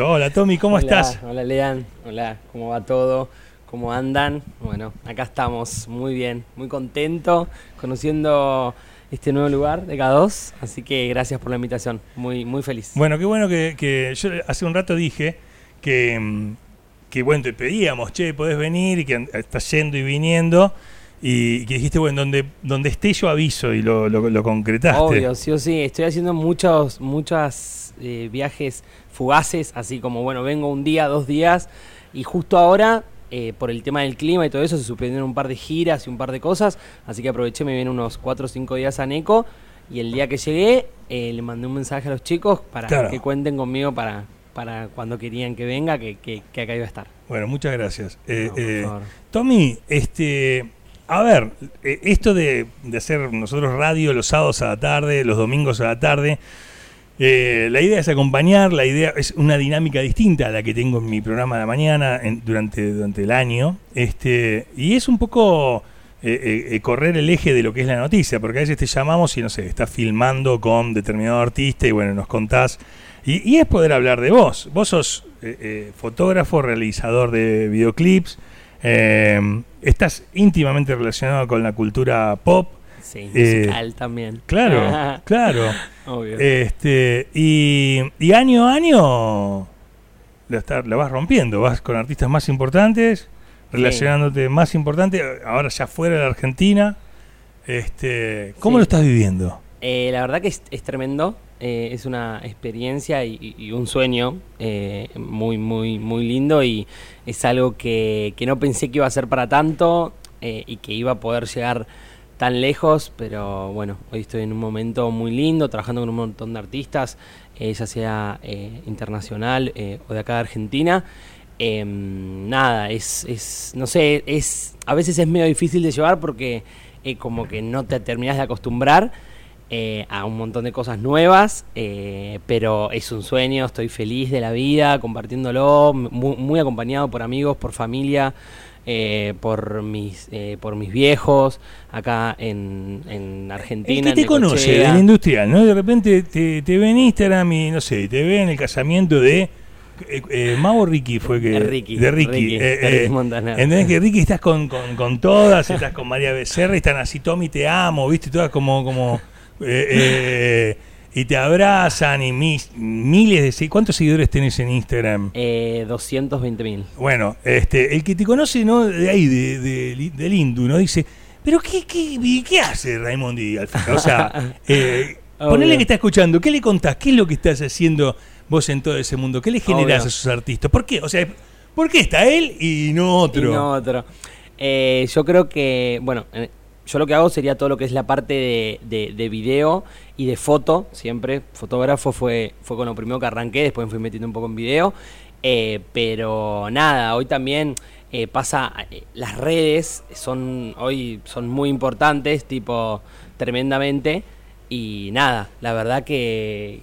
Perfecto. Hola Tommy, ¿cómo Hola, estás? Hola Lean, hola, ¿cómo va todo? ¿Cómo andan? Bueno, acá estamos, muy bien, muy contento, conociendo este nuevo lugar de K2, así que gracias por la invitación, muy, muy feliz. Bueno, qué bueno que, que yo hace un rato dije que, mm, que, bueno, te pedíamos, che, podés venir y que estás yendo y viniendo. Y que dijiste, bueno, donde, donde esté yo aviso y lo, lo, lo concretaste. Obvio, sí o sí, estoy haciendo muchos, muchos eh, viajes fugaces, así como, bueno, vengo un día, dos días, y justo ahora, eh, por el tema del clima y todo eso, se suspendieron un par de giras y un par de cosas, así que aproveché, me vienen unos cuatro o cinco días a Neco, y el día que llegué, eh, le mandé un mensaje a los chicos para Claro. que cuenten conmigo para, para cuando querían que venga, que, que, que acá iba a estar. Bueno, muchas gracias. No, por favor. Tommy, este, a ver, eh, esto de, de hacer nosotros radio los sábados a la tarde, los domingos a la tarde, eh, la idea es acompañar, la idea es una dinámica distinta a la que tengo en mi programa de la mañana en- durante, durante el año, este, y es un poco eh, eh, eh, correr el eje de lo que es la noticia, porque a veces te llamamos y no sé, estás filmando con determinado artista y bueno, nos contás, y, y es poder hablar de vos. Vos sos fotógrafo, realizador de videoclips, eh, estás íntimamente relacionado con la cultura pop. Sí, Eh, musical también. Claro, claro. Obvio. Este, y, y año a año la, está- la vas rompiendo, vas con artistas más importantes, relacionándote más importante, ahora ya fuera de la Argentina. Este, ¿Cómo Sí. lo estás viviendo? Eh, la verdad que es, es tremendo, eh, es una experiencia y, un sueño eh, muy, muy, muy lindo y es algo que, que no pensé que iba a ser para tanto eh, y que iba a poder llegar tan lejos, pero bueno, hoy estoy en un momento muy lindo, trabajando con un montón de artistas, ya sea internacional o de acá de Argentina. Em, nada, es, es, no sé, es, a veces es medio difícil de llevar porque como que no te terminas de acostumbrar eh, a un montón de cosas nuevas, eh, pero es un sueño, estoy feliz de la vida, compartiéndolo, muy, muy acompañado por amigos, por familia, eh, por mis eh, por mis viejos, acá en, en Argentina. El que te conoce del industrial, ¿no? De repente te, te ve en Instagram y no sé, te ve en el casamiento de eh, eh, Mau Ricky fue que De Ricky, de Ricky, Ricky, eh, de eh, Ricky Montaner. ¿Entendés que Ricky estás con, con, con todas, estás con María Becerra y están así, Tommy te amo, viste, todas como como eh, eh, y te abrazan y mis, miles de ¿cuántos seguidores tenés en Instagram? Eh, 220 mil. Bueno, este, el que te conoce, ¿no? De ahí, de, de- del Indu, ¿no? Dice, ¿pero qué, qué, qué hace Raimondi al? O sea, eh, ponele que está escuchando, ¿qué le contás? ¿Qué es lo que estás haciendo vos en todo ese mundo? ¿Qué le generás Obvio. a esos artistas? ¿Por qué? O sea, ¿por qué está él y no otro? Y no otro. Eh, yo creo que, bueno, eh, yo lo que hago sería todo lo que es la parte de, de- de video y de foto, siempre. Fotógrafo fue, fue con lo primero que arranqué, después me fui metiendo un poco en video. Eh, pero nada, hoy también eh, pasa, eh, las redes son hoy son muy importantes, tipo, tremendamente. Y nada, la verdad que,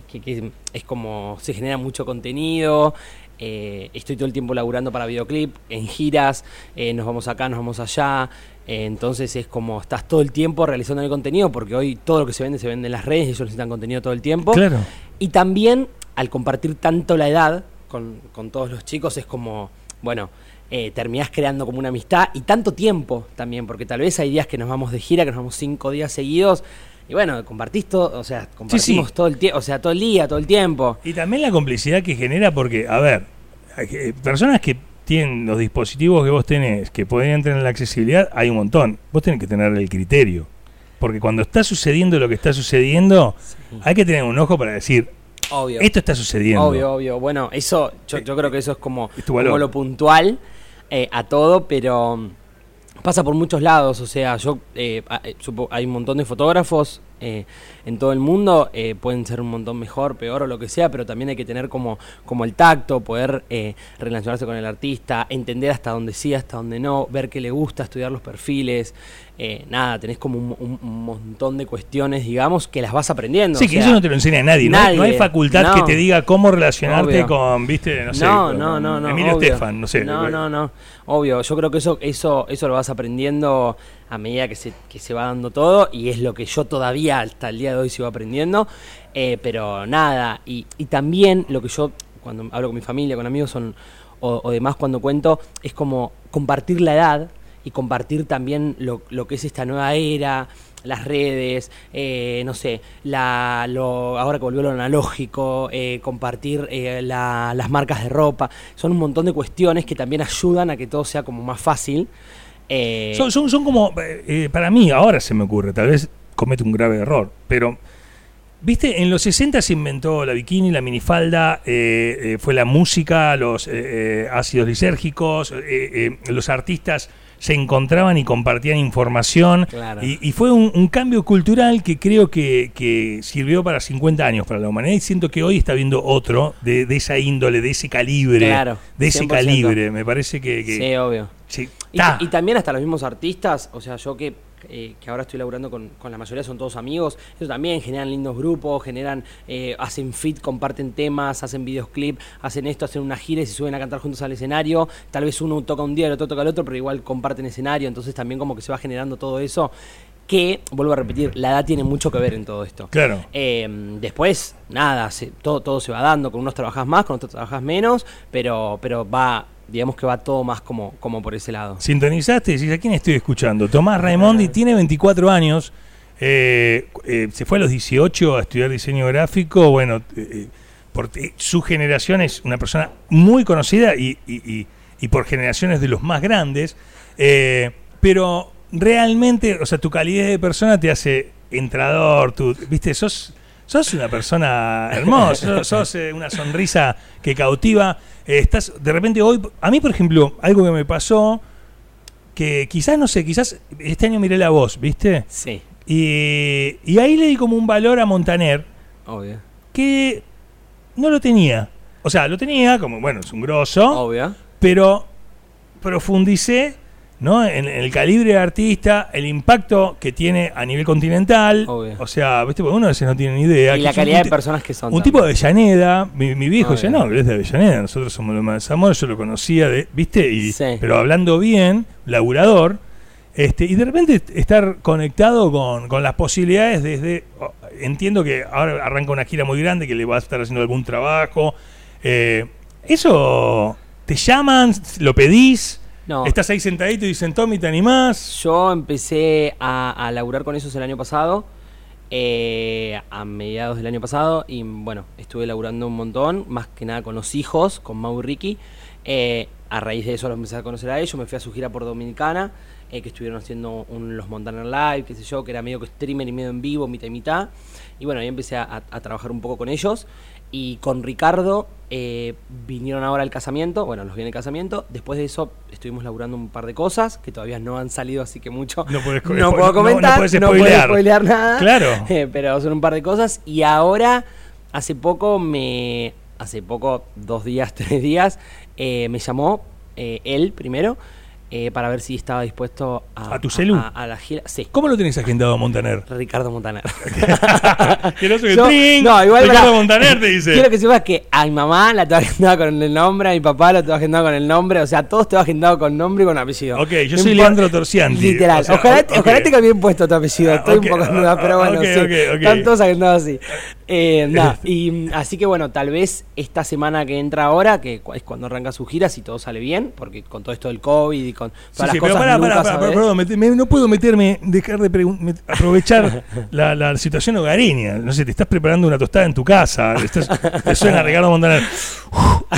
es como se genera mucho contenido. estoy todo el tiempo laburando para videoclip, en giras, nos vamos acá, nos vamos allá. Eh, entonces es como estás todo el tiempo realizando el contenido, porque hoy todo lo que se vende se vende en las redes, ellos necesitan contenido todo el tiempo. Claro. Y también, al compartir tanto la edad con, con todos los chicos, es como, bueno, eh, terminás creando como una amistad y tanto tiempo también, porque tal vez hay días que nos vamos de gira, que nos vamos cinco días seguidos, y bueno, compartís todo, o sea, compartimos sí. todo el tiempo, o sea, todo el día, todo el tiempo. Y también la complicidad que genera, porque, a ver, que- personas que tienen los dispositivos que vos tenés, que pueden tener la accesibilidad, hay un montón. Vos tenés que tener el criterio. Porque cuando está sucediendo lo que está sucediendo, hay que tener un ojo para decir, Obvio. esto está sucediendo. Obvio, obvio. Bueno, eso, yo, yo creo que eso es como, Es como lo puntual eh, a todo, pero mm, pasa por muchos lados. O sea, yo eh, eh, hay un montón de fotógrafos eh, en todo el mundo, eh, pueden ser un montón mejor, peor o lo que sea, pero también hay que tener como, como el tacto, poder eh, relacionarse con el artista, entender hasta dónde sí, hasta dónde no, ver qué le gusta, estudiar los perfiles. Eh, nada, tenés como un, un- un montón de cuestiones, digamos, que las vas aprendiendo. Sí, o que sea, eso no te lo enseña nadie. No, hay- no hay nadie. facultad que No. te diga cómo relacionarte Obvio. con, viste, no sé, no, no, no, no. Emilio. Estefan, no sé. No, no, no. Obvio, yo creo que eso, eso, eso lo vas aprendiendo a medida que se, que se va dando todo y es lo que yo todavía hasta el día de hoy sigo aprendiendo. Eh, pero nada, y, y también lo que yo cuando hablo con mi familia, con amigos son, o, o demás cuando cuento, es como compartir la edad y compartir también lo, lo que es esta nueva era, las redes, eh, no sé, la, lo, ahora que volvió lo analógico, eh, compartir eh, la- las marcas de ropa, son un montón de cuestiones que también ayudan a que todo sea como más fácil. Son, son, son como, para mí, ahora se me ocurre, tal vez comete un grave error, pero, viste, en los 60 se inventó la bikini, la minifalda, fue la música, los ácidos lisérgicos, los artistas se encontraban y compartían información, Claro. y, y fue un, un cambio cultural que creo que, que sirvió para 50 años para la humanidad, y siento que hoy está viendo otro de, de esa índole, de ese calibre, Claro, de ese 100%. calibre, me parece que... que- sí, obvio. sí. Y, y también hasta los mismos artistas, o sea, yo que, eh, que ahora estoy laburando con, con la mayoría, son todos amigos, ellos también generan lindos grupos, generan, eh, hacen fit, comparten temas, hacen videoclip, hacen esto, hacen una gira y se suben a cantar juntos al escenario, tal vez uno toca un día, el otro toca el otro, pero igual comparten escenario, entonces también como que se va generando todo eso, que, vuelvo a repetir, la edad tiene mucho que ver en todo esto. Claro. Eh, después, nada, se- todo, todo se va dando, con unos trabajas más, con otros trabajas menos, pero, pero va, digamos que va todo más como, como por ese lado. Sintonizaste y decís, ¿a quién estoy escuchando? Tomás Raimondi tiene 24 años, eh, eh, se fue a los 18 a estudiar diseño gráfico, bueno, eh, por, su generación es una persona muy conocida y, y- y- y por generaciones de los más grandes, pero realmente, o sea, tu calidad de persona te hace entrador, tú, viste, sos... Sos una persona hermosa, sos, sos, una sonrisa que cautiva. Eh, estás, de repente hoy, a mí por ejemplo, algo que me pasó, que quizás, no sé, quizás este año miré la voz, ¿viste? Sí, Y, y ahí le di como un valor a Montaner obvio. que no lo tenía. O sea, lo tenía como, bueno, es un grosso, Obvio. pero profundicé ¿no? en, en el calibre de artista, el impacto que tiene a nivel continental. Obvio. O sea, ¿viste? Porque uno a veces no tiene ni idea. Y que la calidad de personas que son. Un tipo de. Avellaneda, mi, mi viejo Obvio. decía, no, él es de Avellaneda, nosotros somos los más amor, yo lo conocía, de, ¿viste? Y, Sí. Pero hablando bien, laburador, este, y de repente estar conectado con, con las posibilidades desde, oh, entiendo que ahora arranca una gira muy grande, que le va a estar haciendo algún trabajo, eh, eso, te llaman, lo pedís, No, estás ahí sentadito y dicen, Tommy, ¿te animás? yo empecé a, a laburar con esos el año pasado. eh, a mediados del año pasado y bueno, estuve laburando un montón, más que nada con los hijos, con Mau y Ricky. Eh, a raíz de eso los empecé a conocer a ellos, me fui a su gira por Dominicana, eh, que estuvieron haciendo un- los Montana Live, qué sé yo, que era medio que streamer y medio en vivo, mitad y mitad. Y bueno, ahí empecé a, a- a trabajar un poco con ellos. Y con Ricardo eh, vinieron ahora al casamiento, bueno, los viene el casamiento. Después de eso estuvimos laburando un par de cosas que todavía no han salido, así que mucho No co- no puedo no- no comentar, podés no, puedo spoilear. nada. Claro. Eh, pero son un par de cosas. Y ahora, hace poco me. Hace poco, dos días, tres días, eh, me llamó él primero eh, para ver si estaba dispuesto a. ¿A tu celu? A, a la gira. Sí. ¿Cómo lo tenés agendado a Montaner? Ricardo Montaner. que no se Yo- trin, no, igual Ricardo pará. Montaner te dice. Quiero que sepas que a mi mamá la tengo agendada con el nombre, a mi papá lo tengo agendado con el nombre, o sea, todos tengo agendado con nombre y con apellido. Ok, yo No soy Leandro Torcianti. Literal. O sea, ojalá, ok. ojalá tenga bien puesto tu apellido, Ah, estoy un poco en duda, pero ah, bueno, ok, sí. Están todos agendados así. Eh, y mm, así que bueno, tal vez esta semana que entra ahora, que es cuando arranca su gira, si todo sale bien, porque con todo esto del COVID y con Sí, todas sí, las pero cosas pará, pará, sabés. perdón, me- me- no puedo meterme, dejar de me- aprovechar la, la situación hogareña. No sé, te estás preparando una tostada en tu casa, estás, te suena Ricardo Montaner.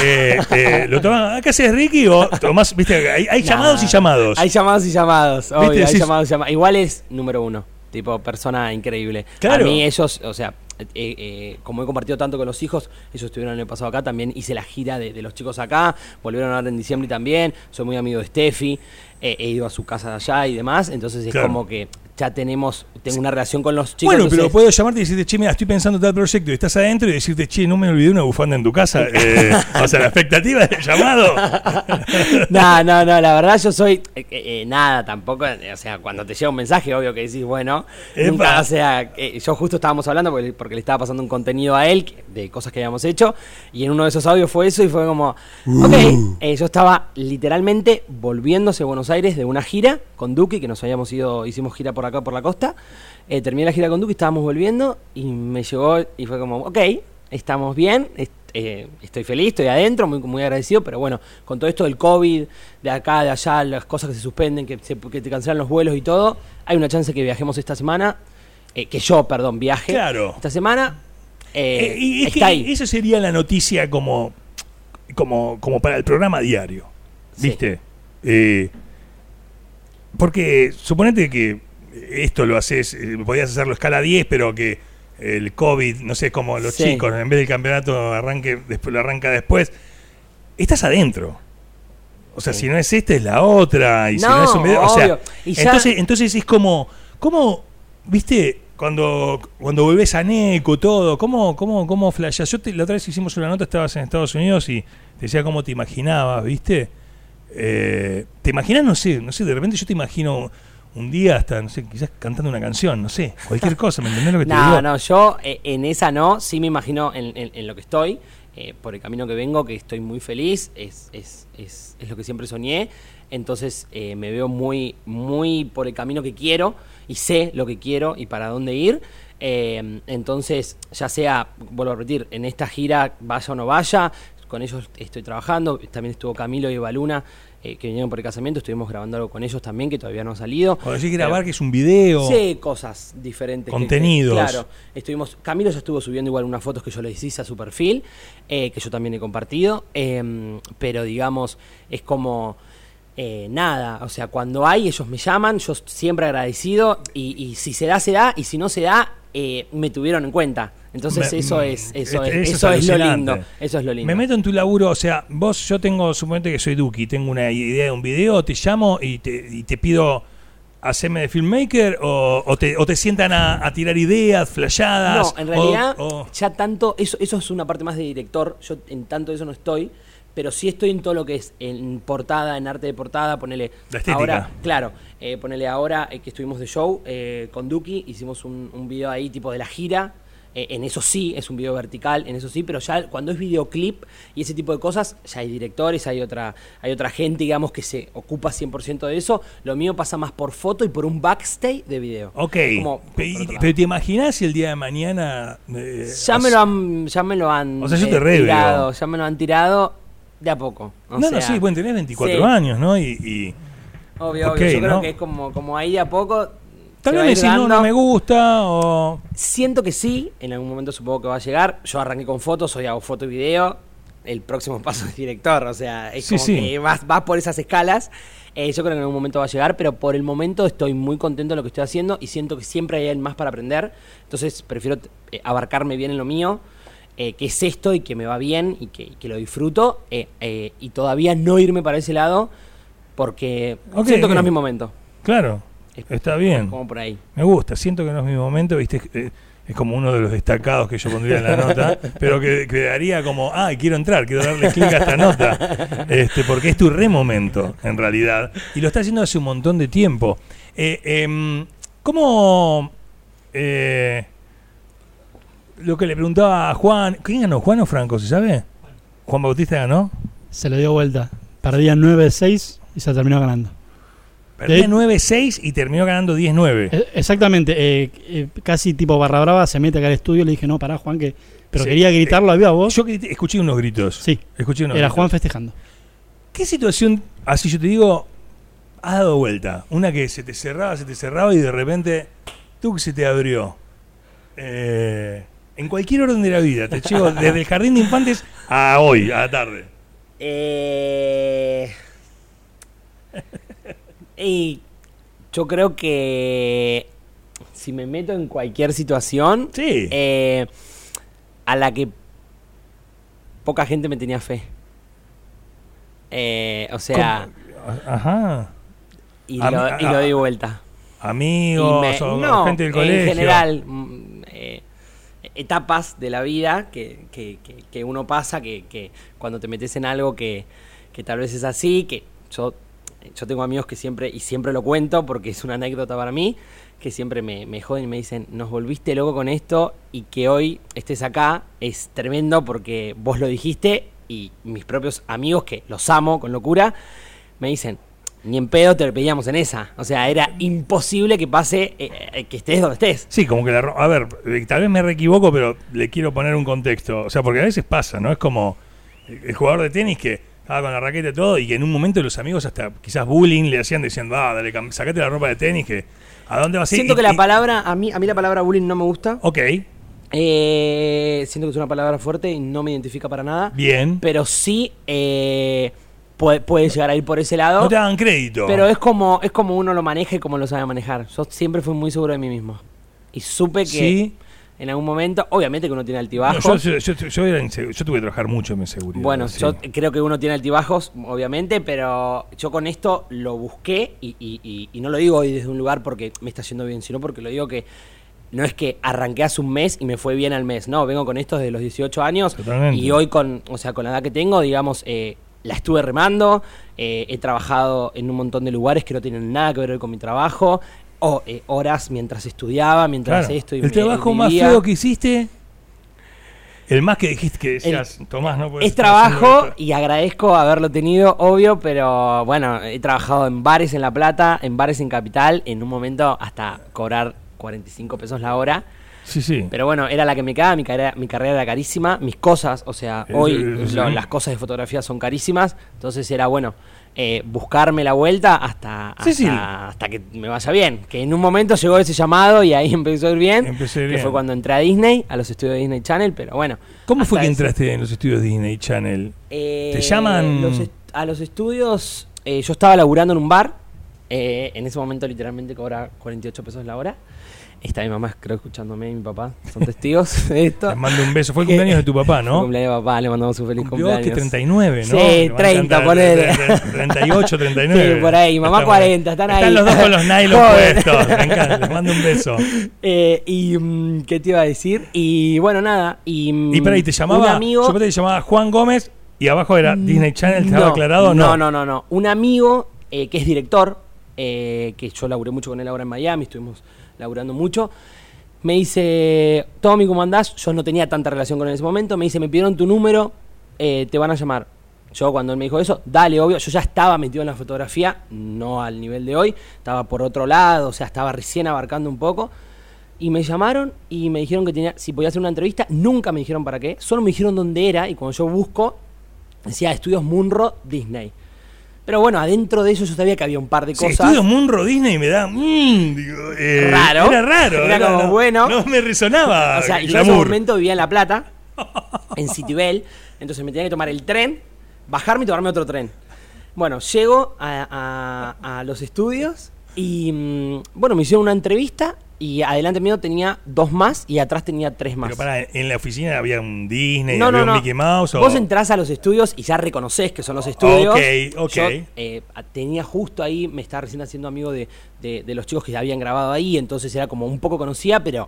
Eh, eh, ¿Lo tomás? ¿Qué haces, Ricky? O tomás, viste, hay, hay Nah, llamados y llamados. Hay llamados y llamados, obvio, hay llamados y llamados. Igual es número uno, tipo persona increíble. Claro. A mí ellos, o sea, eh, eh, como he compartido tanto con los hijos, ellos estuvieron el año pasado acá, también hice la gira de, de los chicos acá, volvieron ahora en diciembre también, soy muy amigo de Steffi, eh, he ido a su casa de allá y demás, entonces es Claro. como que ya tenemos, tengo una relación con los chicos. Bueno, pero puedo llamarte y decirte, che, mira, estoy pensando tal proyecto y estás adentro y decirte, che, no me olvidé una bufanda en tu casa. Eh, o sea, la expectativa del llamado. no, no, no, la verdad yo soy eh, eh, nada, tampoco, eh, o sea, cuando te llega un mensaje, obvio que decís, bueno, Epa. nunca, o sea, eh, yo justo estábamos hablando porque, porque le estaba pasando un contenido a él de cosas que habíamos hecho y en uno de esos audios fue eso y fue como, ok, eh, yo estaba literalmente volviéndose a Buenos Aires de una gira con Duque, que nos habíamos ido, hicimos gira por acá por la costa, eh, terminé la gira con Duque, estábamos volviendo y me llegó y fue como, ok, estamos bien, eh, estoy feliz, estoy adentro, muy, muy agradecido, pero bueno, con todo esto del COVID, de acá, de allá, las cosas que se suspenden, que, se- que te cancelan los vuelos y todo, hay una chance que viajemos esta semana, eh, que yo, perdón, viaje Claro. esta semana. y es está ahí. esa sería la noticia como, como, como para el programa diario. ¿Viste? Porque suponete que esto lo haces, eh, podías hacerlo a escala 10, pero que el COVID, no sé, como los Sí. chicos, en vez del campeonato arranque, después lo arranca después. Estás adentro. O sea, Sí. si no es esta, es la otra. Y si No, es un video. O sea, ya- entonces, entonces es como, ¿cómo, viste, cuando, cuando volvés a Neco, todo, cómo, cómo, cómo flashás? Yo te- la otra vez hicimos una nota, estabas en Estados Unidos y te decía cómo te imaginabas, viste. Eh, ¿Te imaginas? No sé, no sé, de repente yo te imagino un día hasta, no sé, quizás cantando una canción, no sé, cualquier cosa, ¿me entendés lo que te No, digo? no, yo eh, en esa no, sí me imagino en, en- en lo que estoy, eh, por el camino que vengo, que estoy muy feliz, es, es, es, es lo que siempre soñé, entonces eh, me veo muy, muy por el camino que quiero y sé lo que quiero y para dónde ir. eh, entonces, ya sea, vuelvo a repetir, en esta gira vaya o no vaya, con ellos estoy trabajando, también estuvo Camilo y Evaluna, eh, que vinieron por el casamiento, estuvimos grabando algo con ellos también, que todavía no ha salido. Cuando decís Pero- grabar, que es un video. Sí, cosas diferentes. que- que- Contenidos. claro. Estuvimos, Camilo ya estuvo subiendo igual unas fotos que yo le hice a su perfil, eh, que yo también he compartido. eh, pero digamos, es como eh, nada. O sea, cuando hay, ellos me llaman, yo siempre agradecido. Y, y si se da, se da. Y si no se da, eh, me tuvieron en cuenta. Entonces, Me- eso es, eso es, eso es lo lindo. Eso es lo lindo. Me meto en tu laburo, o sea, vos, yo tengo, suponete que soy Duki, tengo una idea de un video, te llamo y te, y te pido hacerme de filmmaker o, o te, o te sientan a, a tirar ideas, flashadas. No, en realidad, o- o- ya tanto, eso, eso es una parte más de director, yo en tanto eso no estoy, pero sí estoy en todo lo que es en portada, en arte de portada, ponele... La estética. Ahora, claro, eh, ponele ahora eh, que estuvimos de show eh, con Duki, hicimos un, un video ahí tipo de la gira, eh, en eso sí, es un video vertical, en eso sí, pero ya cuando es videoclip y ese tipo de cosas, ya hay directores, hay otra, hay otra gente, digamos, que se ocupa 100% de eso. Lo mío pasa más por foto y por un backstage de video. ok, Como, pero ¿te imaginas si el día de mañana... eh, Ya me lo han, ya me lo han O sea, yo te tirado, ya me lo han tirado de a poco. o No, no, sí, bueno, tenés 24 sí, años, ¿no? Y, y Obvio, obvio. Yo ¿no? creo que es como, como ahí de a poco. tal vez decís, no, no me gusta o... Siento que sí, en algún momento supongo que va a llegar. Yo arranqué con fotos, hoy hago foto y video. El próximo paso es director, o sea, es Sí, como sí. que vas, vas por esas escalas. Eh, yo creo que en algún momento va a llegar, pero por el momento estoy muy contento de lo que estoy haciendo y siento que siempre hay más para aprender. Entonces prefiero eh, abarcarme bien en lo mío, eh, que es esto y que me va bien y que, y que lo disfruto, eh, eh, y todavía no irme para ese lado porque siento que no es mi momento. Claro, Es- está bien. Como por ahí. Me gusta, siento que no es mi momento, viste, es como uno de los destacados que yo pondría en la nota, pero que quedaría como, ah, quiero entrar, quiero darle clic a esta nota, este, porque es tu re momento, en realidad, y lo está haciendo hace un montón de tiempo. Eh, em, ¿Cómo... eh, lo que le preguntaba a Juan, ¿quién ganó, Juan o Franco, se sabe? Juan Bautista ganó. Se le dio vuelta. Perdía 9-6 y se terminó ganando. Perdía De- 9-6 y terminó ganando 10-9. Eh, Exactamente, eh, eh, casi tipo barra brava se mete acá al estudio y le dije, no, pará Juan, que... Pero Sí. quería gritarlo a viva voz. Yo escuché unos gritos. Sí, Escuché unos era gritos. Juan festejando. ¿Qué situación, así yo te digo, has dado vuelta? Una que se te cerraba, se te cerraba y de repente, tú que se te abrió. Eh, en cualquier orden de la vida, te llevo desde el jardín de infantes a hoy, a la tarde. Eh... y yo creo que si me meto en cualquier situación Sí. eh, a la que poca gente me tenía fe. Eh, o sea, ¿Cómo? Ajá. y A lo, y a- lo di vuelta. Amigos me- o no, gente del colegio. En general, etapas de la vida que, que- que- uno pasa, que, cuando te metes en algo que, que tal vez es así, que yo, yo tengo amigos que siempre, y siempre lo cuento porque es una anécdota para mí, que siempre me, me joden y me dicen, nos volviste loco con esto y que hoy estés acá es tremendo porque vos lo dijiste y mis propios amigos, que los amo con locura, me dicen, ni en pedo te veíamos en esa. O sea, era imposible que pase, eh, eh, que estés donde estés. Sí, como que la... A ver, eh, tal vez me reequivoco, pero le quiero poner un contexto. O sea, porque a veces pasa, ¿no? Es como el jugador de tenis que estaba con la raqueta y todo, y que en un momento los amigos hasta quizás bullying le hacían diciendo, ah, dale, sacate la ropa de tenis, que ¿a dónde vas a ir? Siento Y- que la y- palabra, a mí, a mí la palabra bullying no me gusta. Ok, Eh, siento que es una palabra fuerte y no me identifica para nada. bien. Pero sí eh, puede, puede llegar a ir por ese lado. No te hagan crédito. Pero es como, es como uno lo maneja y como lo sabe manejar. Yo siempre fui muy seguro de mí mismo. Y supe que Sí. en algún momento, obviamente que uno tiene No, altibajos. yo, yo- yo- yo era insegu- yo tuve que trabajar mucho en mi seguridad. Bueno, sí. yo creo que uno tiene altibajos, obviamente, pero yo con esto lo busqué y, y- y- y no lo digo hoy desde un lugar porque me está yendo bien, sino porque lo digo que no es que arranqué hace un mes y me fue bien al mes, no, vengo con esto desde los 18 años Totalmente. y hoy con, o sea, con la edad que tengo, digamos, eh, la estuve remando, eh, he trabajado en un montón de lugares que no tienen nada que ver con mi trabajo, o eh, horas mientras estudiaba, mientras Claro. esto y El trabajo más feo que hiciste. El más que dijiste que decías, Tomás, no puedes Es trabajo haciendo esto". y agradezco haberlo tenido, obvio, pero bueno, he trabajado en bares en La Plata, en bares en Capital, en un momento hasta cobrar 45 pesos la hora. Sí, sí. Pero bueno, era la que me quedaba, mi carrera, mi carrera era carísima, mis cosas, o sea, hoy lo- las cosas de fotografía son carísimas, entonces era bueno eh, buscarme la vuelta hasta, Sí, sí. hasta, que me vaya bien. Que en un momento llegó ese llamado y ahí empezó a ir bien, Empecé que bien. fue cuando entré a Disney, a los estudios de Disney Channel, pero bueno. ¿Cómo fue que ese- entraste en los estudios Disney Channel? eh, ¿Te llaman? los est- a los estudios, eh, yo estaba laburando en un bar. eh, en ese momento, literalmente, cobra 48 pesos la hora. Está mi mamá, creo, escuchándome, y mi papá. Son testigos de esto. Les mando un beso. Fue el cumpleaños de tu papá, el ¿no? cumpleaños de papá, le mandamos un feliz Cumplió que cumpleaños. 39, ¿no? Sí, Le va a 30, encantar. ponele. 38, 39. Sí, por ahí. Mamá Está 40, están ahí. Están los dos con los nylon puestos. Me encanta. Les mando un beso. Eh, y, mm, ¿qué te iba a decir? Y bueno, nada. Y, mm, Y para ahí te llamaba. Un amigo. Yo que te llamaba Juan Gómez y abajo era Disney Channel. ¿Te estaba aclarado o no? No, no, no, no. Un amigo eh, que es director, eh, que yo laburé mucho con él ahora en Miami, estuvimos laburando mucho. Me dice, Tommy, ¿cómo andás? Yo no tenía tanta relación con él en ese momento. Me dice, me pidieron tu número, eh, te van a llamar. Yo cuando él me dijo eso, dale, obvio, yo ya estaba metido en la fotografía, no al nivel de hoy, estaba por otro lado, o sea, estaba recién abarcando un poco. Y me llamaron y me dijeron que tenía, si podía hacer una entrevista, nunca me dijeron para qué, solo me dijeron dónde era y cuando yo busco, decía Estudios Munro Disney. Pero bueno, adentro de eso yo sabía que había un par de cosas. estudio Munro Disney me da. mm, digo, eh, Raro. Era raro. Era como no- bueno. No me resonaba. O sea, y yo en ese momento vivía en La Plata, en Citibel, entonces me tenía que tomar el tren, bajarme y tomarme otro tren. Bueno, llego a, a- a los estudios y mm, bueno, me hicieron una entrevista y adelante mío tenía dos más y atrás tenía tres más. Pero pará, en la oficina había un Disney, No, había no, un no. Mickey Mouse. O... Vos entrás a los estudios y ya reconoces que son los estudios. Ok, ok. Yo eh, tenía justo ahí, me estaba recién haciendo amigo de, de- de los chicos que habían grabado ahí, entonces era como un poco conocida, pero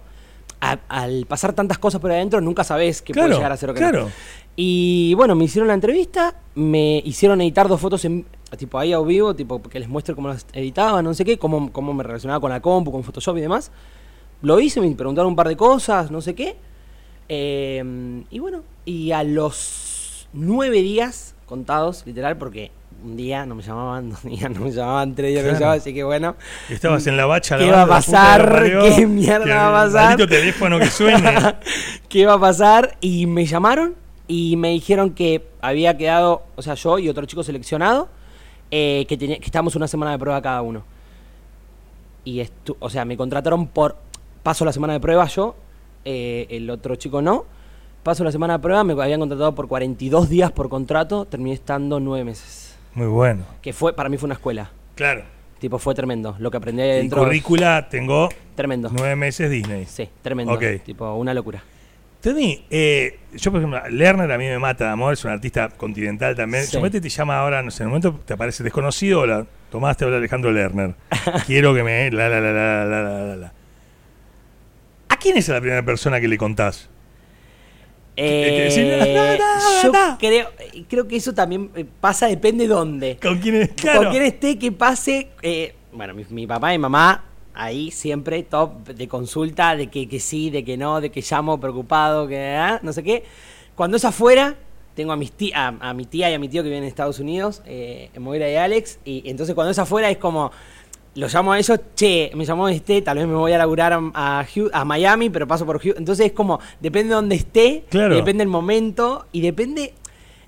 a- al pasar tantas cosas por adentro nunca sabés qué Claro, puede llegar a ser o no. claro. Y bueno, me hicieron la entrevista, me hicieron editar dos fotos en tipo ahí a vivo, tipo que les muestre cómo las editaba, no sé qué, cómo, cómo me relacionaba con la compu, con Photoshop y demás. Lo hice, me preguntaron un par de cosas, no sé qué. Eh, y bueno, y a los nueve días contados, literal, porque un día no me llamaban, dos días no me llamaban, tres días no me Claro. llamaban, así que bueno. Estabas en la bacha. ¿Qué va a pasar? ¿Qué mierda que va a pasar? Teléfono que suene. ¿Qué va a pasar? Y me llamaron y me dijeron que había quedado, o sea, yo y otro chico seleccionado, eh, que, tenía, que estábamos una semana de prueba cada uno. Y, estu- o sea, me contrataron por, paso la semana de prueba yo, eh, el otro chico no. Paso la semana de prueba, me habían contratado por 42 días por contrato, terminé estando nueve meses. Muy bueno. Que fue, para mí fue una escuela. Claro. Tipo, fue tremendo. Lo que aprendí ahí Y adentro. currícula tengo Tremendo. nueve meses Disney. Sí, tremendo. Ok. Tipo, una locura. Tony, eh, yo por ejemplo, Lerner a mí me mata de amor, es un artista continental también. Sí. Suponete te llama ahora, no sé, en un momento te aparece desconocido, la tomaste habla Alejandro Lerner. Quiero que me. La, la, la, la, la, la, la, la. ¿A quién es la primera persona que le contás? Eh, "No, no, yo no". creo, creo que eso también eh, pasa, depende dónde. ¿Con quién es? Claro. Con quién esté, que pase. eh, bueno, mi, mi papá y mamá, ahí siempre top de consulta, de que, que sí, de que no, de que llamo preocupado, que ah, no sé qué. Cuando es afuera, tengo a, mis a, a mi tía y a mi tío que viven en Estados Unidos, eh, Moira y Alex, y entonces cuando es afuera es como, lo llamo a ellos, che, me llamó este, tal vez me voy a laburar a, a Miami, pero paso por Houston. Entonces es como, depende de dónde esté, Claro. depende el momento y depende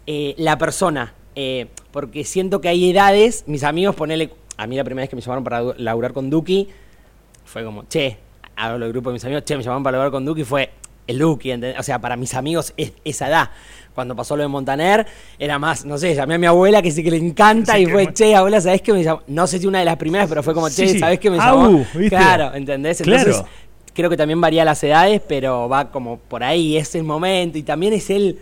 eh, la persona. eh, porque siento que hay edades, mis amigos, ponele, a mí la primera vez que me llamaron para laburar con Duki, fue como, che, hablo del grupo de mis amigos, che, me llamaron para laburar con Duki, fue el Duki, ¿entendés? O sea, para mis amigos es esa edad. Cuando pasó lo de Montaner, era más, no sé, llamé a mi abuela que sí que le encanta Sí, y fue, che, abuela, ¿sabés que me llamó? No sé si una de las primeras, pero fue como, che, sí. ¿sabés que me llamó? Claro, ¿entendés? Entonces, Claro. creo que también varía las edades, pero va como por ahí, es el momento y también es el,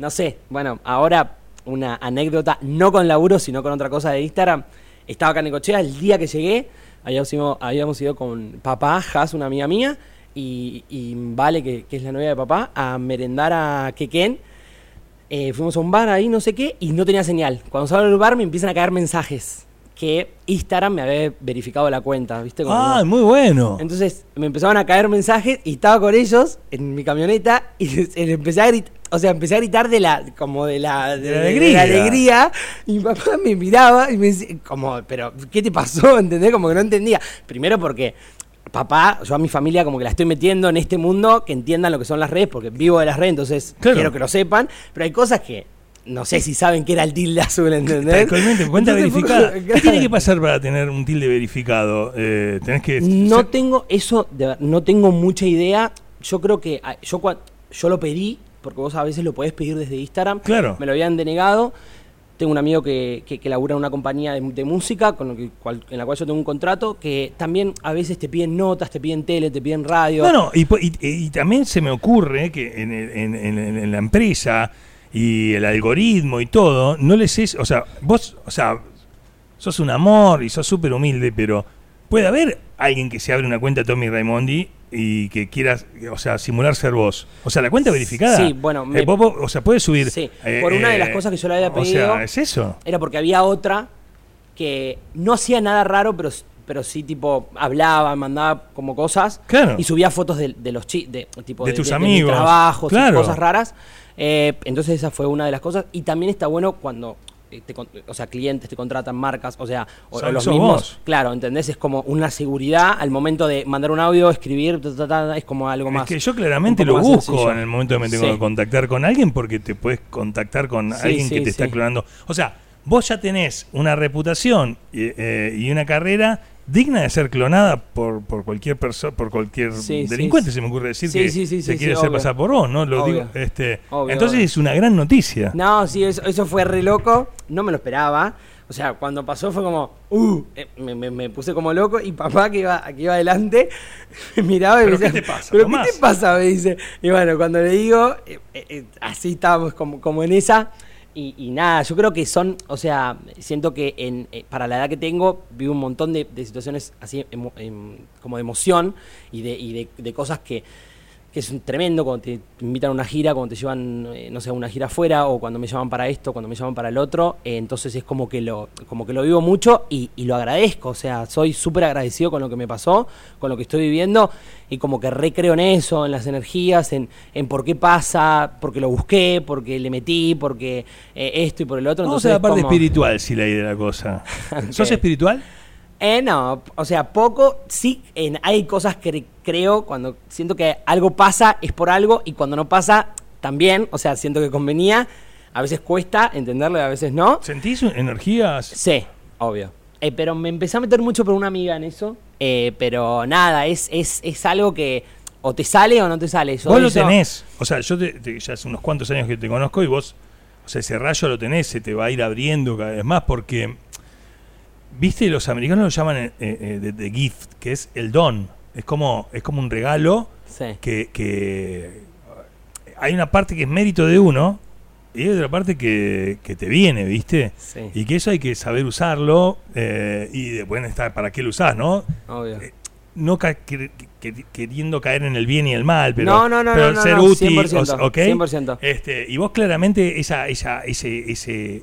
no sé, bueno, ahora una anécdota, no con laburo, sino con otra cosa de Instagram. Estaba acá en Necochea, el día que llegué, habíamos ido, habíamos ido con papá, Has, una amiga mía, y, y Vale, que, que es la novia de papá, a merendar a Quequén. Eh, fuimos a un bar ahí, no sé qué, y no tenía señal. Cuando salgo del bar me empiezan a caer mensajes que Instagram me había verificado la cuenta, ¿viste? Como Ah, muy bueno. Entonces me empezaban a caer mensajes y estaba con ellos en mi camioneta y les, les empecé a gritar, o sea, empecé a gritar de la, como de la, de, De la de alegría. alegría. Y mi papá me miraba y me decía, como, pero, ¿qué te pasó? ¿Entendés? Como que no entendía. Primero porque papá, yo a mi familia como que la estoy metiendo en este mundo, que entiendan lo que son las redes, porque vivo de las redes, entonces Claro. quiero que lo sepan, pero hay cosas que no sé si saben que era el tilde azul, ¿entendés? Totalmente, cuenta verificada. ¿Qué tiene que pasar para tener un tilde verificado? Eh, tenés que. No tengo eso, de no tengo mucha idea. Yo creo que ah, yo yo lo pedí porque vos a veces lo podés pedir desde Instagram. Claro. Me lo habían denegado. Tengo un amigo que, que, que labura en una compañía de, de música con lo que, cual- en la cual yo tengo un contrato que también a veces te piden notas, te piden tele, te piden radio. No, no, y, y- y también se me ocurre que en, el- en- en- en la empresa y el algoritmo y todo, no les es. O sea, vos, o sea, sos un amor y sos súper humilde, pero puede haber alguien que se abre una cuenta Tommy Raimondi y que quieras, o sea, simular ser vos. O sea, la cuenta verificada. Sí, bueno, me- eh, vos- vos- o sea, puedes subir. Sí, eh, por una de las eh, cosas que yo le había O pedido- sea, es eso. Era porque había otra que no hacía nada raro, pero, pero sí tipo hablaba, mandaba como cosas Claro. y subía fotos de, de los chi de, tipo, De de, tus amigos, trabajos, claro. cosas raras. Eh, entonces esa fue una de las cosas. Y también está bueno cuando te con- o sea, clientes te contratan marcas, o sea, o, o los mismos. vos. Claro, ¿entendés? Es como una seguridad al momento de mandar un audio, escribir, ta, ta, ta, es como algo más. Es que yo claramente lo busco sencillo. en el momento que me tengo Sí. que contactar con alguien porque te puedes contactar con Sí, alguien que te está clonando. O sea, vos ya tenés una reputación y, eh, y una carrera digna de ser clonada por, por cualquier persona, por cualquier Sí, delincuente, sí. se me ocurre decir Sí, que sí, sí, se sí, quiere sí, hacer obvio. pasar por vos, ¿no? Lo Obvio. digo, este, Obvio, entonces es una gran noticia. No, sí, eso, eso fue re loco. No me lo esperaba. O sea, cuando pasó fue como, uh, eh, me, me- me puse como loco y papá que iba, que iba adelante me miraba y ¿Pero me decía, qué te pasa, ¿pero Tomás?" qué te pasa? Me dice. Y bueno, cuando le digo, eh, eh, eh, así estábamos como, como en esa. Y, y nada, yo creo que son, o sea, siento que en, eh, para la edad que tengo, vivo un montón de, de situaciones así em, como de emoción y de, y de, de cosas que, que es un tremendo cuando te invitan a una gira, cuando te llevan, eh, no sé, a una gira afuera, o cuando me llaman para esto, cuando me llaman para el otro, eh, entonces es como que lo, como que lo vivo mucho y, y lo agradezco, o sea, soy súper agradecido con lo que me pasó, con lo que estoy viviendo, y como que recreo en eso, en las energías, en, en por qué pasa, porque lo busqué, porque le metí, porque eh, esto y por el otro. Vamos entonces a la parte como- espiritual, si la idea de la cosa. ¿Sos espiritual? Eh, no, o sea, poco, sí, en, hay cosas que cre- creo cuando siento que algo pasa es por algo y cuando no pasa también, o sea, siento que convenía, a veces cuesta entenderlo y a veces no. ¿Sentís energías? Sí, obvio. Eh, pero me empecé a meter mucho por una amiga en eso, eh, pero nada, es, es, es algo que o te sale o no te sale. Yo Vos lo tenés. O sea, yo te- te- ya hace unos cuantos años que te conozco y vos, o sea, ese rayo lo tenés, se te va a ir abriendo cada vez más porque, viste, los americanos lo llaman eh, eh, the, the gift, que es el don. Es como, es como un regalo Sí. que, que hay una parte que es mérito de uno y hay otra parte que, que te viene, ¿viste? Sí, Y que eso hay que saber usarlo eh, y después está para qué lo usás, ¿no? obvio. eh, no ca- que- que- queriendo caer en el bien y el mal, pero, No, no, no, pero no, ser no, útil, 100%, o- ¿ok? 100%. Este, y vos claramente esa, esa, ese, ese,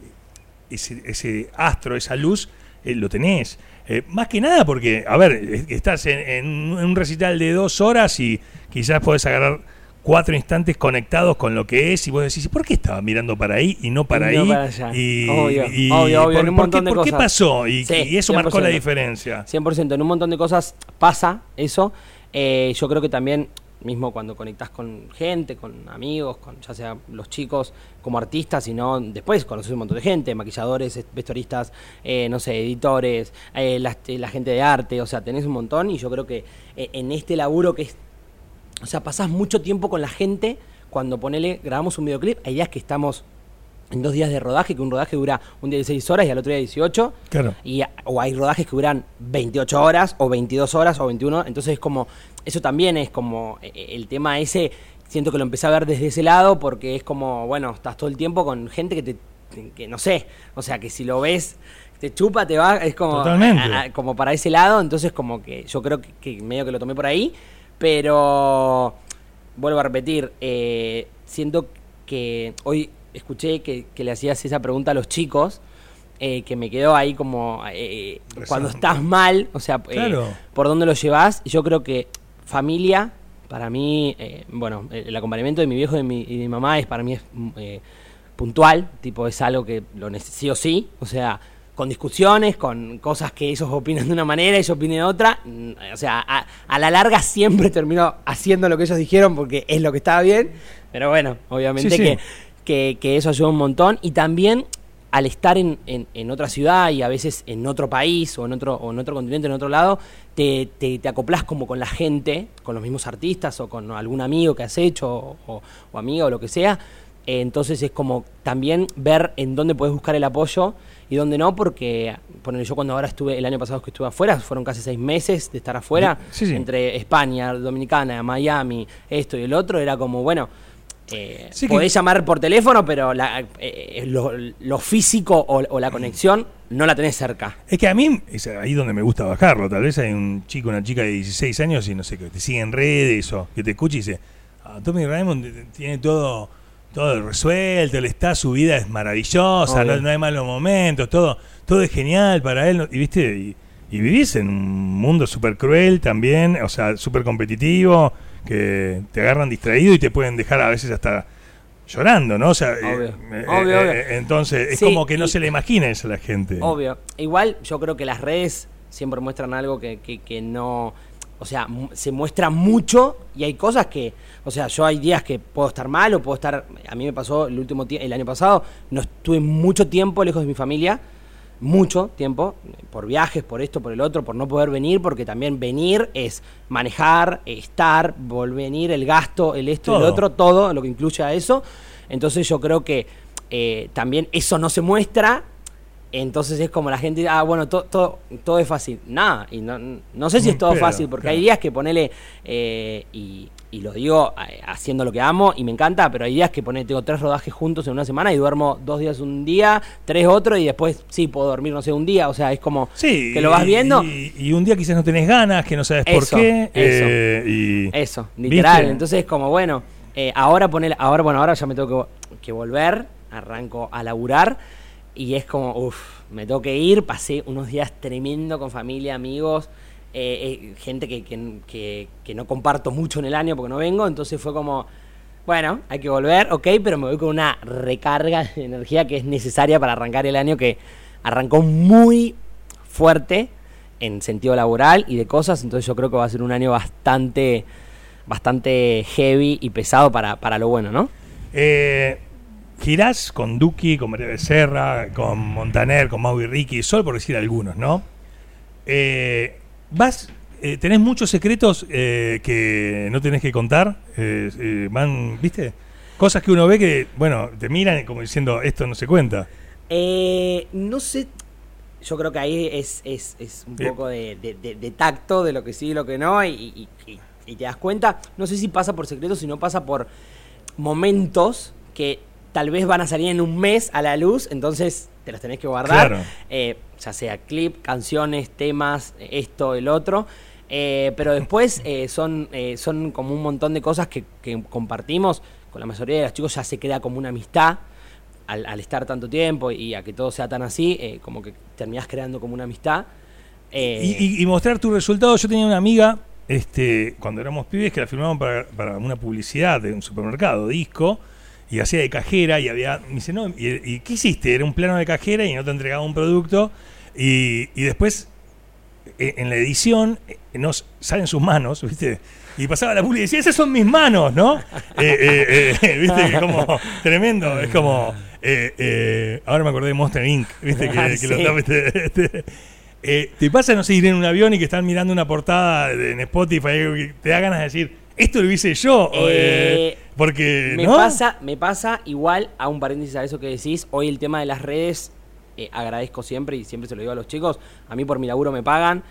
ese, ese astro, esa luz, eh, lo tenés. Eh, más que nada porque, a ver, es- estás en, en un recital de dos horas y quizás podés agarrar cuatro instantes conectados con lo que es y vos decís, ¿por qué estaba mirando para ahí y no para Y no ahí? para allá. Y, Obvio, y- obvio, obvio, ¿por, en un por montón qué, de por qué cosas. pasó? Y, Sí, y eso marcó la 100%. diferencia. 100%. En un montón de cosas pasa eso. Eh, yo creo que también, mismo cuando conectás con gente, con amigos, con ya sea los chicos como artistas, sino después conoces un montón de gente, maquilladores, vestuaristas, eh, no sé, editores, eh, la, la gente de arte, o sea, tenés un montón y yo creo que eh, en este laburo que es o sea, pasás mucho tiempo con la gente cuando ponele, grabamos un videoclip, hay días que estamos en dos días de rodaje, que un rodaje dura un día 16 horas y al otro día 18. Claro. Y, o hay rodajes que duran 28 horas, o 22 horas, o 21. Entonces es como, eso también es como, eh, eh, el tema ese, siento que lo empecé a ver desde ese lado, porque es como, bueno, estás todo el tiempo con gente que te, que no sé, o sea, que si lo ves, te chupa, te va, es como, Totalmente. a- a- como para ese lado, entonces como que yo creo que, que medio que lo tomé por ahí, pero vuelvo a repetir, eh, siento que hoy escuché que, que le hacías esa pregunta a los chicos, eh, que me quedó ahí como eh, cuando Resonante. estás mal, o sea, eh, Claro. por dónde lo llevas, y yo creo que familia, para mí, eh, bueno, el el acompañamiento de mi viejo y de mi, y de mi mamá es para mí es mm, eh, puntual, tipo es algo que lo necesito sí o sea, con discusiones, con cosas que ellos opinan de una manera y yo opine de otra, mm, o sea, a, a la larga siempre termino haciendo lo que ellos dijeron porque es lo que estaba bien, pero bueno, obviamente Sí, sí. Que, que, que eso ayuda un montón y también al estar en, en- en otra ciudad y a veces en otro país o en otro, o en otro continente, en otro lado, te, te, te acoplás como con la gente, con los mismos artistas o con algún amigo que has hecho o, o- o amiga o lo que sea. Eh, entonces es como también ver en dónde puedes buscar el apoyo y dónde no, porque ponele, yo cuando ahora estuve, el año pasado que estuve afuera, fueron casi seis meses de estar afuera, Sí, sí. entre España, Dominicana, Miami, esto y el otro, era como, bueno, eh, Sí que- podés llamar por teléfono, pero la- eh, lo, lo físico o, o la conexión no la tenés cerca. Es que a mí es ahí donde me gusta bajarlo. Tal vez hay un chico, una chica de 16 años y no sé, que te sigue en redes o que te escucha y dice, ah, Tommy Raymond tiene todo todo resuelto, él está, su vida es maravillosa, no, no hay malos momentos, todo todo es genial para él. Y viste, y, y vivís en un mundo súper cruel también, o sea, súper competitivo, que te agarran distraído y te pueden dejar a veces hasta llorando, ¿no? O sea, eh, Obvio. eh, Obvio, eh, obvio. entonces es Sí, como que no y- se le imagina eso a la gente. Obvio. Igual yo creo que las redes siempre muestran algo que, que- que no... O sea, se muestra mucho y hay cosas que... O sea, yo hay días que puedo estar mal o puedo estar... A mí me pasó el último el año pasado, no estuve mucho tiempo lejos de mi familia, mucho tiempo, por viajes, por esto, por el otro, por no poder venir, porque también venir es manejar, estar, volver, el gasto, el esto, el Todo. otro, todo lo que incluye a eso. Entonces yo creo que eh, también eso no se muestra. Entonces es como la gente, ah, bueno, to- todo, todo es fácil. Nada, y no, no sé si es todo Pero, fácil, porque claro. hay días que ponele, eh, y, y lo digo eh, haciendo lo que amo y me encanta, pero hay días que ponele, tengo tres rodajes juntos en una semana y duermo dos días un día, tres otro y después sí puedo dormir, no sé, un día. O sea, es como Sí, que lo vas viendo. Y, y un día quizás no tenés ganas, que no sabes por qué. eso. eh, y, Eso, literal. ¿Viste? Entonces es como, bueno, eh, ahora poner, ahora, bueno, ahora ya me tengo que, que volver, arranco a laburar y es como, uff, me tengo que ir, pasé unos días tremendo con familia, amigos, eh, eh, gente que, que, que- no comparto mucho en el año porque no vengo, entonces fue como, bueno, hay que volver, ok, pero me voy con una recarga de energía que es necesaria para arrancar el año que arrancó muy fuerte en sentido laboral y de cosas, entonces yo creo que va a ser un año bastante bastante heavy y pesado para, para lo bueno, ¿no? eh, girás con Duki, con María Becerra, con Montaner, con Mau y Ricky, solo por decir algunos, ¿no? Eh, vas, eh, tenés muchos secretos eh, que no tenés que contar. eh, eh, van, ¿viste? Cosas que uno ve que, bueno, te miran como diciendo, esto no se cuenta. Eh, no sé, yo creo que ahí es, es, es un poco de, de- de- de tacto de lo que sí y lo que no, y, y- y- y te das cuenta, no sé si pasa por secretos, sino pasa por momentos que tal vez van a salir en un mes a la luz, entonces te los tenés que guardar, Claro. eh, ya sea clip, canciones, temas, esto, el otro. eh, pero después eh, son, eh, son como un montón de cosas que, que compartimos. Con la mayoría de los chicos ya se queda como una amistad al, al estar tanto tiempo y a que todo sea tan así, como que terminás creando como una amistad. Y, y- y mostrar tu resultado. Yo tenía una amiga este, cuando éramos pibes, que la filmaban para, para una publicidad de un supermercado, disco, y hacía de cajera y había. Me dice, no, ¿y, y qué hiciste? Era un plano de cajera y no te entregaba un producto. Y, y después, eh, en la edición, eh, nos salen sus manos, ¿viste? Y pasaba la publicidad y decía, esas son mis manos, ¿no? Eh, eh, eh, ¿Viste? Que como tremendo. Es como. eh, eh, ahora me acordé de Monster Inc. ¿Viste? Que, Ah, que lo sí. este- este- Eh, ¿Te pasa, no sé, ir en un avión y que están mirando una portada de- en Spotify te da ganas de decir, esto lo hice yo? Eh, Eh, porque, Me ¿no? pasa, me pasa igual a un paréntesis a eso que decís. Hoy el tema de las redes, eh, agradezco siempre y siempre se lo digo a los chicos. A mí por mi laburo me pagan.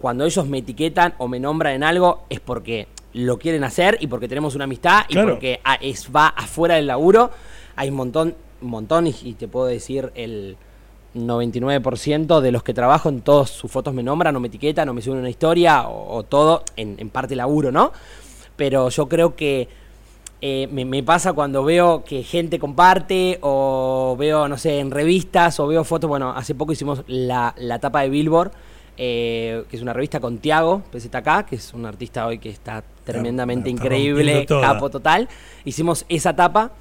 Cuando ellos me etiquetan o me nombran en algo es porque lo quieren hacer y porque tenemos una amistad y Claro. porque ah, es, va afuera del laburo. Hay un montón, un montón y, y te puedo decir el 99% de los que trabajo en todas sus fotos me nombran o me etiquetan o me suben una historia o, o todo en, en parte laburo, ¿no? Pero yo creo que eh, me, me pasa cuando veo que gente comparte o veo, no sé, en revistas o veo fotos. Bueno, hace poco hicimos la, la tapa de Billboard, eh, que es una revista con Tiago PZK, que es un artista hoy que está tremendamente está increíble, capo total. Hicimos esa tapa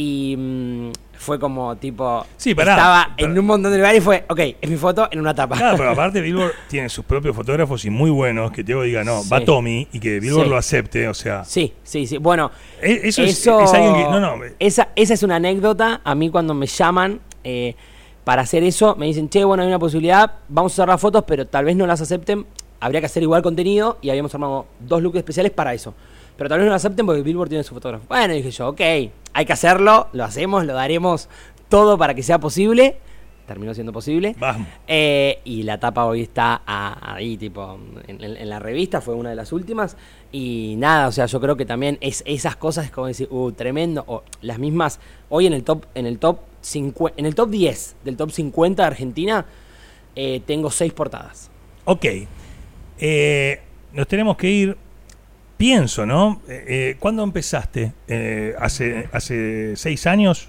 y mm, fue como tipo. Sí, pará, Estaba pará. en un montón de lugares y fue, ok, es mi foto en una tapa. Claro, pero aparte Billboard tiene sus propios fotógrafos y muy buenos, que Diego diga, no, va Sí. Tommy y que Billboard Sí. lo acepte, o sea, Sí, sí, sí. Bueno, e- eso, es- eso, Es, alguien que, no, no, eh, esa, esa es una anécdota. A mí cuando me llaman eh, para hacer eso, me dicen, che, bueno, hay una posibilidad, vamos a hacer las fotos, pero tal vez no las acepten. Habría que hacer igual contenido y habíamos armado dos looks especiales para eso. Pero tal vez no acepten porque Billboard tiene su fotógrafo. Bueno, dije yo, ok, hay que hacerlo, lo hacemos, lo daremos todo para que sea posible. Terminó siendo posible. vamos. Eh, y la tapa hoy está ahí, tipo, en, en- en la revista, fue una de las últimas. Y nada, o sea, yo creo que también es esas cosas es como decir, uh, tremendo. O las mismas, hoy en el top, en el top 50, en el top 10 del top 50 de Argentina, eh, tengo seis portadas. Ok, Eh, nos tenemos que ir, pienso, ¿no? Eh, eh, ¿Cuándo empezaste? Eh, ¿hace, ¿Hace seis años?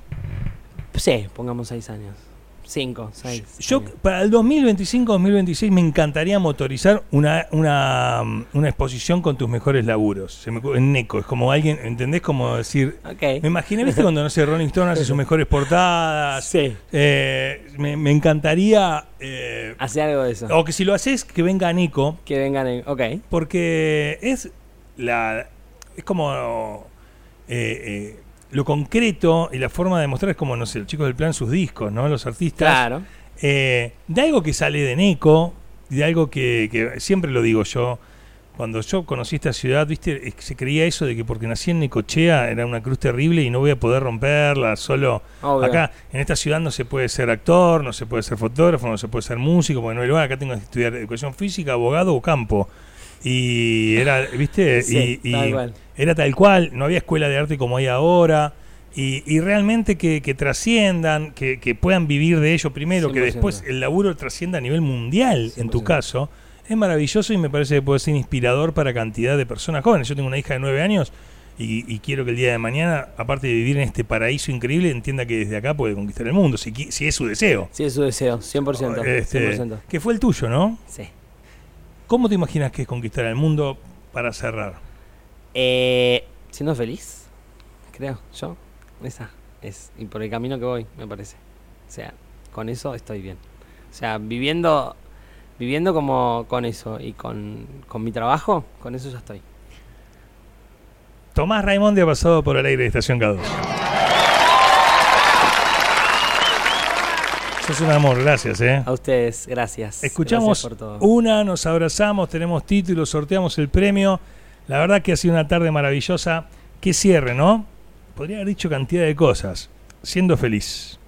Sí, pongamos seis años. Cinco, seis. Yo, años. para el 2025-2026, me encantaría motorizar una, una, una exposición con tus mejores laburos. Se me, en Neco, es como alguien, ¿entendés? Como decir. Me imaginé, ¿viste? Cuando, no sé, Rolling Stone hace sus mejores portadas. Sí. Eh, me, me encantaría. eh, Hace algo de eso. o que si lo haces, que venga Nico. Que vengan en. Ok. Porque es la. Es como. eh, eh, lo concreto y la forma de mostrar es como, no sé, los chicos del plan, sus discos, ¿no? Los artistas. Claro. Eh, de algo que sale de Neco, de algo que, que siempre lo digo yo. Cuando yo conocí esta ciudad, viste, se creía eso de que porque nací en Necochea era una cruz terrible y no voy a poder romperla. Solo Obvio. acá en esta ciudad no se puede ser actor, no se puede ser fotógrafo, no se puede ser músico, porque no hay lugar. Acá tengo que estudiar educación física, abogado o campo. Y era, viste, Sí, y, y tal cual. era tal cual. No había escuela de arte como hay ahora. Y, y realmente que, que trasciendan, que, que puedan vivir de ello primero, que 100%. después el laburo trascienda a nivel mundial, en tu 100%. caso, es maravilloso y me parece que puede ser inspirador para cantidad de personas jóvenes. Yo tengo una hija de nueve años y, y quiero que el día de mañana, aparte de vivir en este paraíso increíble, entienda que desde acá puede conquistar el mundo, si, si es su deseo. Sí, es su deseo. 100%. Este, 100%. que fue el tuyo, ¿no? Sí. ¿Cómo te imaginas que es conquistar el mundo para cerrar? Eh, siendo feliz, creo, yo. Esa es. Y por el camino que voy, me parece. O sea, con eso estoy bien. O sea, viviendo viviendo como con eso y con, con mi trabajo, con eso ya estoy. Tomás Raimondi ha pasado por el aire de Estación K2. Sos un amor, gracias, ¿eh? A ustedes, gracias. Escuchamos Gracias por todo. una, nos abrazamos, tenemos títulos, sorteamos el premio. La verdad que ha sido una tarde maravillosa. Que cierre, ¿no? Podría haber dicho cantidad de cosas. Siendo feliz.